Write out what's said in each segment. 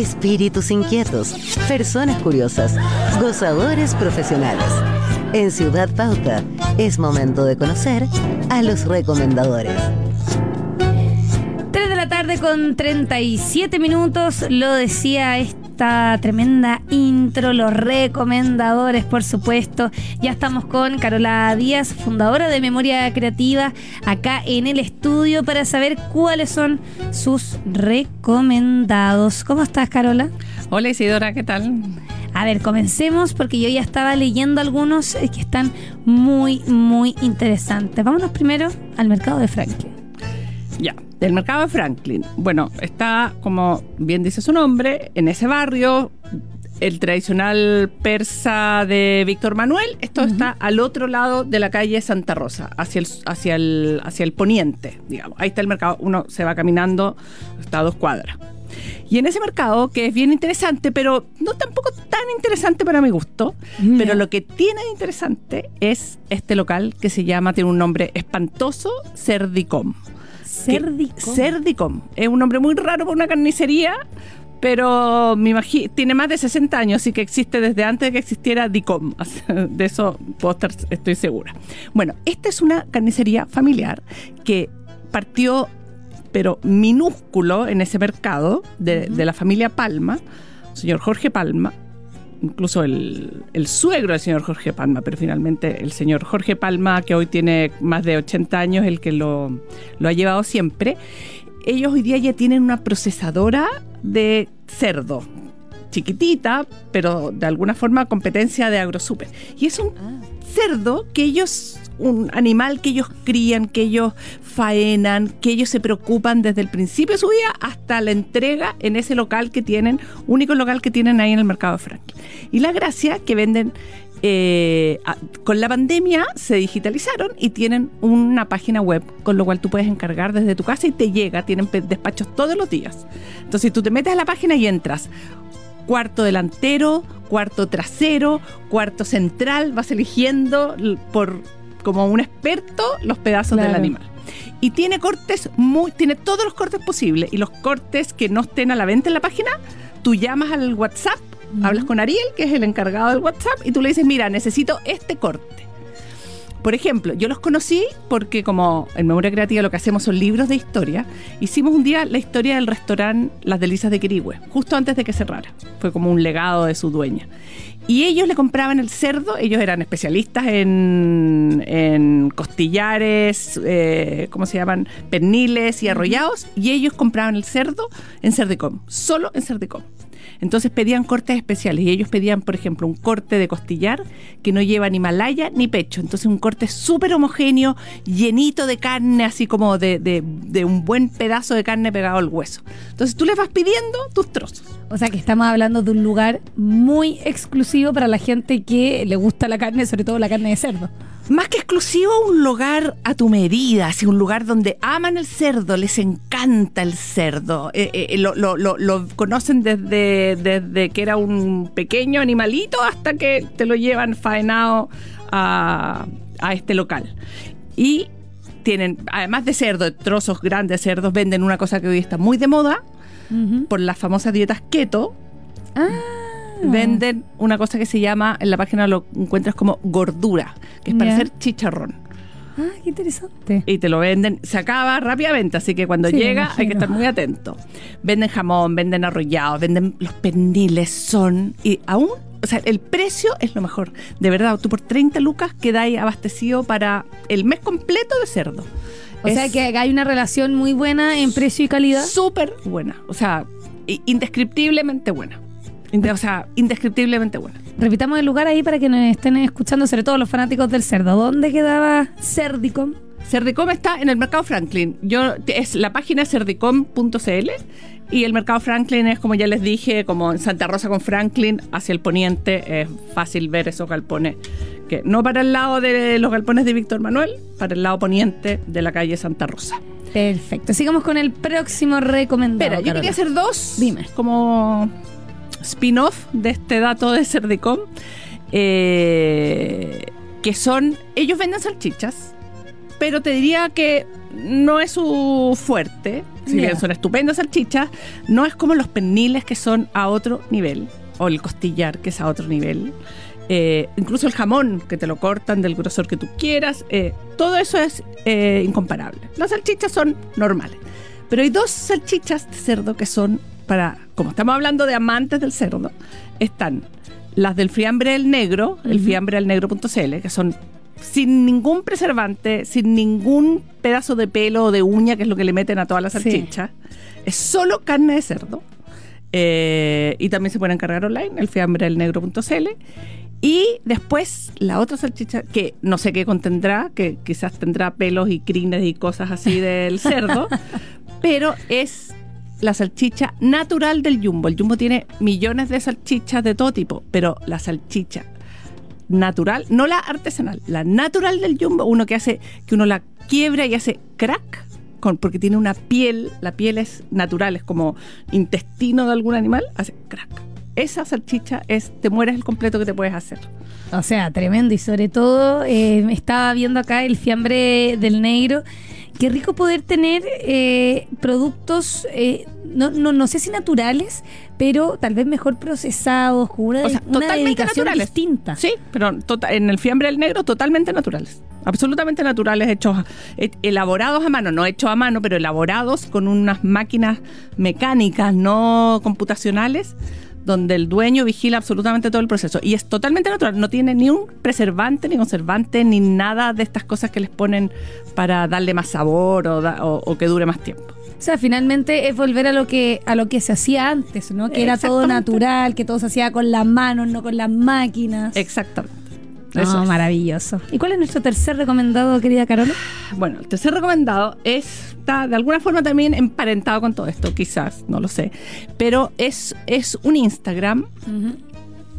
espíritus inquietos, personas curiosas, gozadores profesionales. En Ciudad Pauta es momento de conocer a los recomendadores. 3 de la tarde con 37 minutos, lo decía esta tremenda intro, los recomendadores, por supuesto. Ya estamos con Carola Díaz, fundadora de Memoria Creativa, acá en el estudio para saber cuáles son sus recomendados. ¿Cómo estás, Carola? Hola Isidora, ¿qué tal? A ver, comencemos porque yo ya estaba leyendo algunos eh, que están muy, muy interesantes. Vámonos primero al mercado de Franklin. Ya, del mercado de Franklin. Bueno, está, como bien dice su nombre, en ese barrio, el tradicional persa de Víctor Manuel. Esto está al otro lado de la calle Santa Rosa, hacia el, hacia el, hacia el poniente, digamos. Ahí está el mercado. Uno se va caminando, está a dos cuadras. Y en ese mercado, que es bien interesante, pero no tampoco tan interesante para mi gusto, pero lo que tiene de interesante es este local que se llama, tiene un nombre espantoso, Cerdicom. Cerdicom. Cerdicom. Es un nombre muy raro para una carnicería, pero me imagino, tiene más de 60 años, así que existe desde antes de que existiera DICOM. De eso puedo estar, estoy segura. Bueno, esta es una carnicería familiar que partió pero minúsculo en ese mercado de, de la familia Palma, señor Jorge Palma, incluso el, el, suegro del señor Jorge Palma, pero finalmente el señor Jorge Palma, que hoy tiene más de 80 años, el que lo, lo ha llevado siempre, ellos hoy día ya tienen una procesadora de cerdo, chiquitita, pero de alguna forma competencia de AgroSuper. Y es un cerdo que ellos, un animal que ellos crían, que ellos faenan, que ellos se preocupan desde el principio de su vida hasta la entrega en ese local que tienen, único local que tienen ahí en el mercado de Franklin. Y la gracia que venden eh, con la pandemia se digitalizaron y tienen una página web con lo cual tú puedes encargar desde tu casa y te llega, tienen despachos todos los días. Entonces tú te metes a la página y entras cuarto delantero, cuarto trasero, cuarto central, vas eligiendo por como un experto los pedazos del animal. Y tiene cortes muy, tiene todos los cortes posibles y los cortes que no estén a la venta en la página, tú llamas al WhatsApp, hablas con Ariel, que es el encargado del WhatsApp, y tú le dices, mira, necesito este corte. Por ejemplo, yo los conocí porque como en Memoria Creativa lo que hacemos son libros de historia, hicimos un día la historia del restaurante Las Delicias de Quirigüe, justo antes de que cerrara. Fue como un legado de su dueña. Y ellos le compraban el cerdo, ellos eran especialistas en, en costillares, eh, ¿cómo se llaman? Perniles y arrollados, y ellos compraban el cerdo en Cerdicom, solo en Cerdicom. Entonces pedían cortes especiales y ellos pedían, por ejemplo, un corte de costillar que no lleva ni malaya ni pecho. Entonces un corte súper homogéneo, llenito de carne, así como de, de- de un buen pedazo de carne pegado al hueso. Entonces tú les vas pidiendo tus trozos. O sea que estamos hablando de un lugar muy exclusivo para la gente que le gusta la carne, sobre todo la carne de cerdo. Más que exclusivo, un lugar a tu medida, así un lugar donde aman el cerdo, les encanta el cerdo, eh, eh, lo, lo- lo- lo conocen desde, desde que era un pequeño animalito hasta que te lo llevan faenado a, a este local. Y tienen, además de cerdo, trozos grandes de cerdos, venden una cosa que hoy está muy de moda por las famosas dietas keto, Ah, venden una cosa que se llama, en la página lo encuentras como gordura, que es para hacer chicharrón. ah, qué interesante. Y te lo venden, se acaba rápidamente, así que cuando Sí, llega hay que estar muy atento. Venden jamón, venden arrollados, venden los perniles, son. Y aún, o sea, el precio es lo mejor. De verdad, tú por 30 lucas quedáis abastecido para el mes completo de cerdo. O sea que hay una relación muy buena en precio y calidad. Súper buena, o sea, indescriptiblemente buena. O sea, indescriptiblemente buena. Repitamos el lugar ahí para que nos estén escuchando, sobre todo los fanáticos del cerdo. ¿Dónde quedaba Cerdicom? Cerdicom está en el Mercado Franklin. Yo es la página cerdicom.cl y el Mercado Franklin es como ya les dije, como en Santa Rosa con Franklin hacia el poniente es fácil ver esos galpones que no para el lado de los galpones de Víctor Manuel, para el lado poniente de la calle Santa Rosa. Perfecto. Sigamos con el próximo recomendado. Espera, yo Carola. quería hacer dos Dime. como spin-off de este dato de Cerdicom eh, que son ellos venden salchichas pero te diría que no es su fuerte, si bien son estupendas salchichas, no es como los perniles que son a otro nivel, o el costillar que es a otro nivel. Eh, incluso el jamón, que te lo cortan del grosor que tú quieras, eh, todo eso es eh, incomparable. Las salchichas son normales. Pero hay dos salchichas de cerdo que son para, como estamos hablando de amantes del cerdo, están las del fiambre del negro, el Ujú. fiambre del negro.cl, que son sin ningún preservante, sin ningún pedazo de pelo o de uña, que es lo que le meten a todas las Sí. salchichas. Es solo carne de cerdo. Eh, y también se pueden encargar online, el fiambre del negro.cl. Y después la otra salchicha, que no sé qué contendrá, que quizás tendrá pelos y crines y cosas así del cerdo, pero es la salchicha natural del Jumbo. El Jumbo tiene millones de salchichas de todo tipo, pero la salchicha natural, no la artesanal, la natural del Jumbo, uno que hace que uno la quiebra y hace crack. Porque tiene una piel, la piel es natural, es como intestino de algún animal, hace crack. Esa salchicha es, te mueres el completo que te puedes hacer. O sea, tremendo. Y sobre todo, eh, estaba viendo acá el fiambre del negro. Qué rico poder tener eh, productos, eh, no, no, no sé si naturales, pero tal vez mejor procesados, con una, O sea, una totalmente naturales. distinta. Sí, pero tota- en el fiambre del negro totalmente naturales. Absolutamente naturales, hechos, eh, elaborados a mano, no hechos a mano, pero elaborados con unas máquinas mecánicas, no computacionales, donde el dueño vigila absolutamente todo el proceso. Y es totalmente natural, no tiene ni un preservante, ni conservante, ni nada de estas cosas que les ponen para darle más sabor o, da- o- o que dure más tiempo. O sea, finalmente es volver a lo que a lo que se hacía antes, ¿no? Que era todo natural, que todo se hacía con las manos, no con las máquinas. Exactamente. Eso es. maravilloso. ¿Y cuál es nuestro tercer recomendado, querida Carola? Bueno, el tercer recomendado es, está de alguna forma también emparentado con todo esto, quizás, no lo sé. Pero es, es un Instagram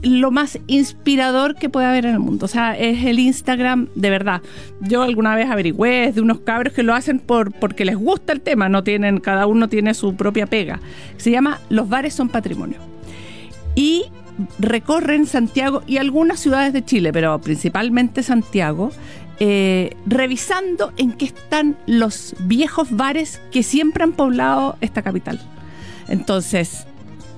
lo más inspirador que puede haber en el mundo. O sea, es el Instagram de verdad. Yo alguna vez averigüé de unos cabros que lo hacen por, porque les gusta el tema, no tienen, cada uno tiene su propia pega. Se llama Los bares son patrimonio. Y recorren Santiago y algunas ciudades de Chile, pero principalmente Santiago, eh, revisando en qué están los viejos bares que siempre han poblado esta capital. Entonces,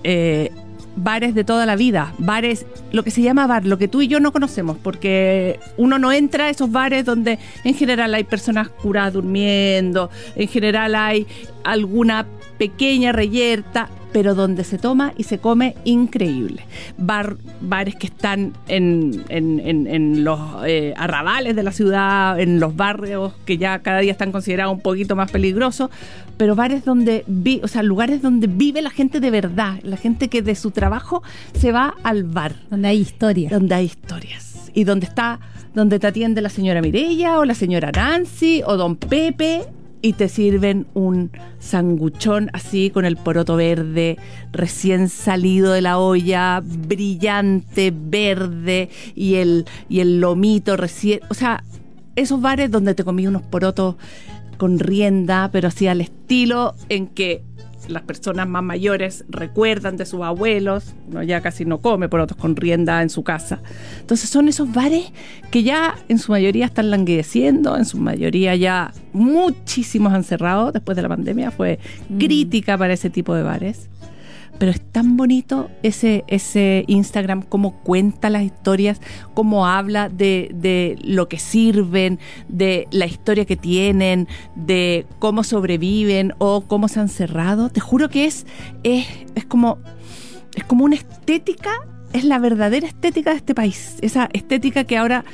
eh, bares de toda la vida, bares, lo que se llama bar, lo que tú y yo no conocemos, porque uno no entra a esos bares donde en general hay personas curadas durmiendo, en general hay alguna pequeña reyerta, pero donde se toma y se come increíble. Bar, bares que están en, en- en- en los eh, arrabales de la ciudad, en los barrios que ya cada día están considerados un poquito más peligrosos, pero bares donde, vi, o sea, lugares donde vive la gente de verdad, la gente que de su trabajo se va al bar Donde hay historia. donde hay historias y donde está donde te atiende la señora Mirella o la señora Nancy o don Pepe y te sirven un sanguchón así con el poroto verde recién salido de la olla brillante verde y el y el lomito recién o sea esos bares donde te comí unos porotos con rienda pero así al estilo en que las personas más mayores recuerdan de sus abuelos, uno ya casi no come por otros con rienda en su casa. Entonces son esos bares que ya en su mayoría están languideciendo, en su mayoría ya muchísimos han cerrado después de la pandemia, fue Mm. crítica para ese tipo de bares. Pero es tan bonito ese, ese Instagram, cómo cuenta las historias, cómo habla de, de lo que sirven, de la historia que tienen, de cómo sobreviven o cómo se han cerrado. Te juro que es, es, es como, es como una estética, es la verdadera estética de este país. Esa estética que ahora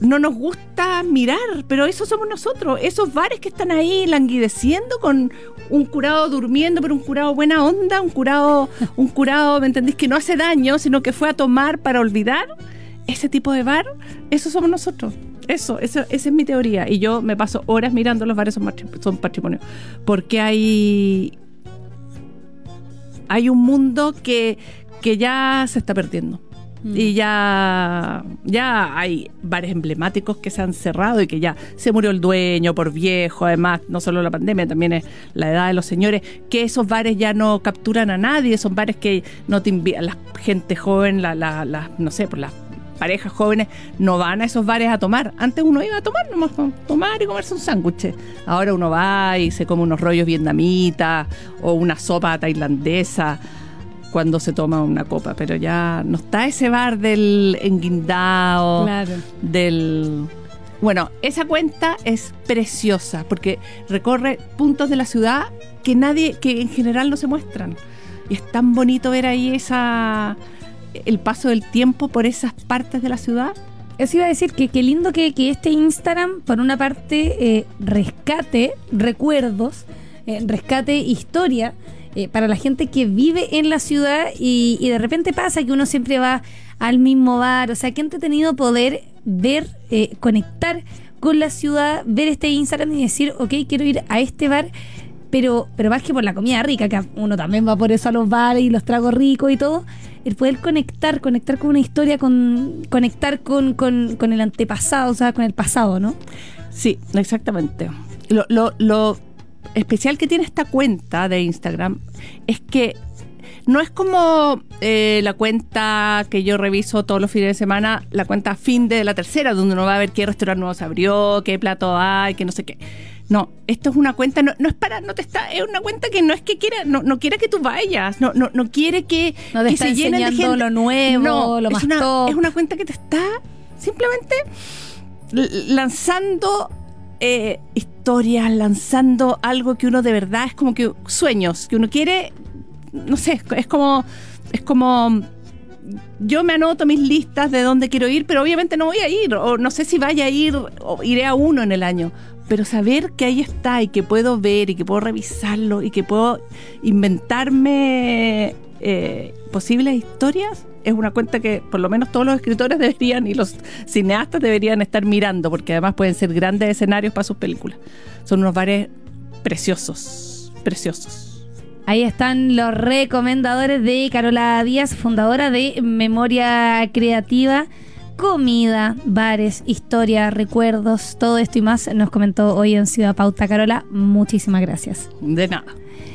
no nos gusta mirar, pero eso somos nosotros. Esos bares que están ahí languideciendo con un curado durmiendo, pero un curado buena onda, un curado, un curado, ¿me entendés? Que no hace daño, sino que fue a tomar para olvidar. Ese tipo de bar, eso somos nosotros. Eso, eso esa es mi teoría. Y yo me paso horas mirando los bares son, son patrimonio. Porque hay. Hay un mundo que, que ya se está perdiendo. Mm. Y ya, ya hay bares emblemáticos que se han cerrado y que ya se murió el dueño por viejo, además, no solo la pandemia, también es la edad de los señores, que esos bares ya no capturan a nadie, son bares que no te invitan, la gente joven, la, la, la- no sé, por las parejas jóvenes no van a esos bares a tomar. Antes uno iba a tomar nomás, tomar y comerse un sándwich. Ahora uno va y se come unos rollos vietnamitas o una sopa tailandesa cuando se toma una copa, pero ya no está ese bar del enguindao, Claro. del... Bueno, esa cuenta es preciosa porque recorre puntos de la ciudad que nadie, que en general no se muestran. Y es tan bonito ver ahí esa el paso del tiempo por esas partes de la ciudad. Eso iba a decir que qué lindo que, que este Instagram, por una parte, eh, rescate recuerdos, eh, rescate historia eh, para la gente que vive en la ciudad y, de repente pasa que uno siempre va al mismo bar. O sea, qué entretenido poder ver, eh, conectar con la ciudad, ver este Instagram y decir, ok, quiero ir a este bar. Pero, pero más que por la comida rica, que uno también va por eso a los bares y los tragos ricos y todo, el poder conectar, conectar con una historia, con, conectar con, con, con el antepasado, o sea, con el pasado, ¿no? Sí, exactamente. Lo, lo- lo especial que tiene esta cuenta de Instagram es que no es como eh, la cuenta que yo reviso todos los fines de semana, la cuenta fin de la tercera, donde uno va a ver qué restaurante nuevo se abrió, qué plato hay, qué no sé qué. No, esto es una cuenta, no, no es para, no te está, es una cuenta que no es que quiera, no, no quiere que tú vayas, no, no, no quiere que, No te que está se llenen de gente. lo nuevo, No, lo es más una, top. es una cuenta que te está simplemente lanzando eh, historias, lanzando algo que uno de verdad es como que sueños, que uno quiere, no sé, es como, es como, yo me anoto mis listas de dónde quiero ir, pero obviamente no voy a ir, o no sé si vaya a ir, o iré a uno en el año. Pero saber que ahí está y que puedo ver y que puedo revisarlo y que puedo inventarme eh, posibles historias es una cuenta que por lo menos todos los escritores deberían y los cineastas deberían estar mirando porque además pueden ser grandes escenarios para sus películas. Son unos bares preciosos, preciosos. Ahí están los recomendadores de Carola Díaz, fundadora de Memoria Creativa. Comida, bares, historia, recuerdos, todo esto y más nos comentó hoy en Ciudad Pauta. Carola, muchísimas gracias. De nada.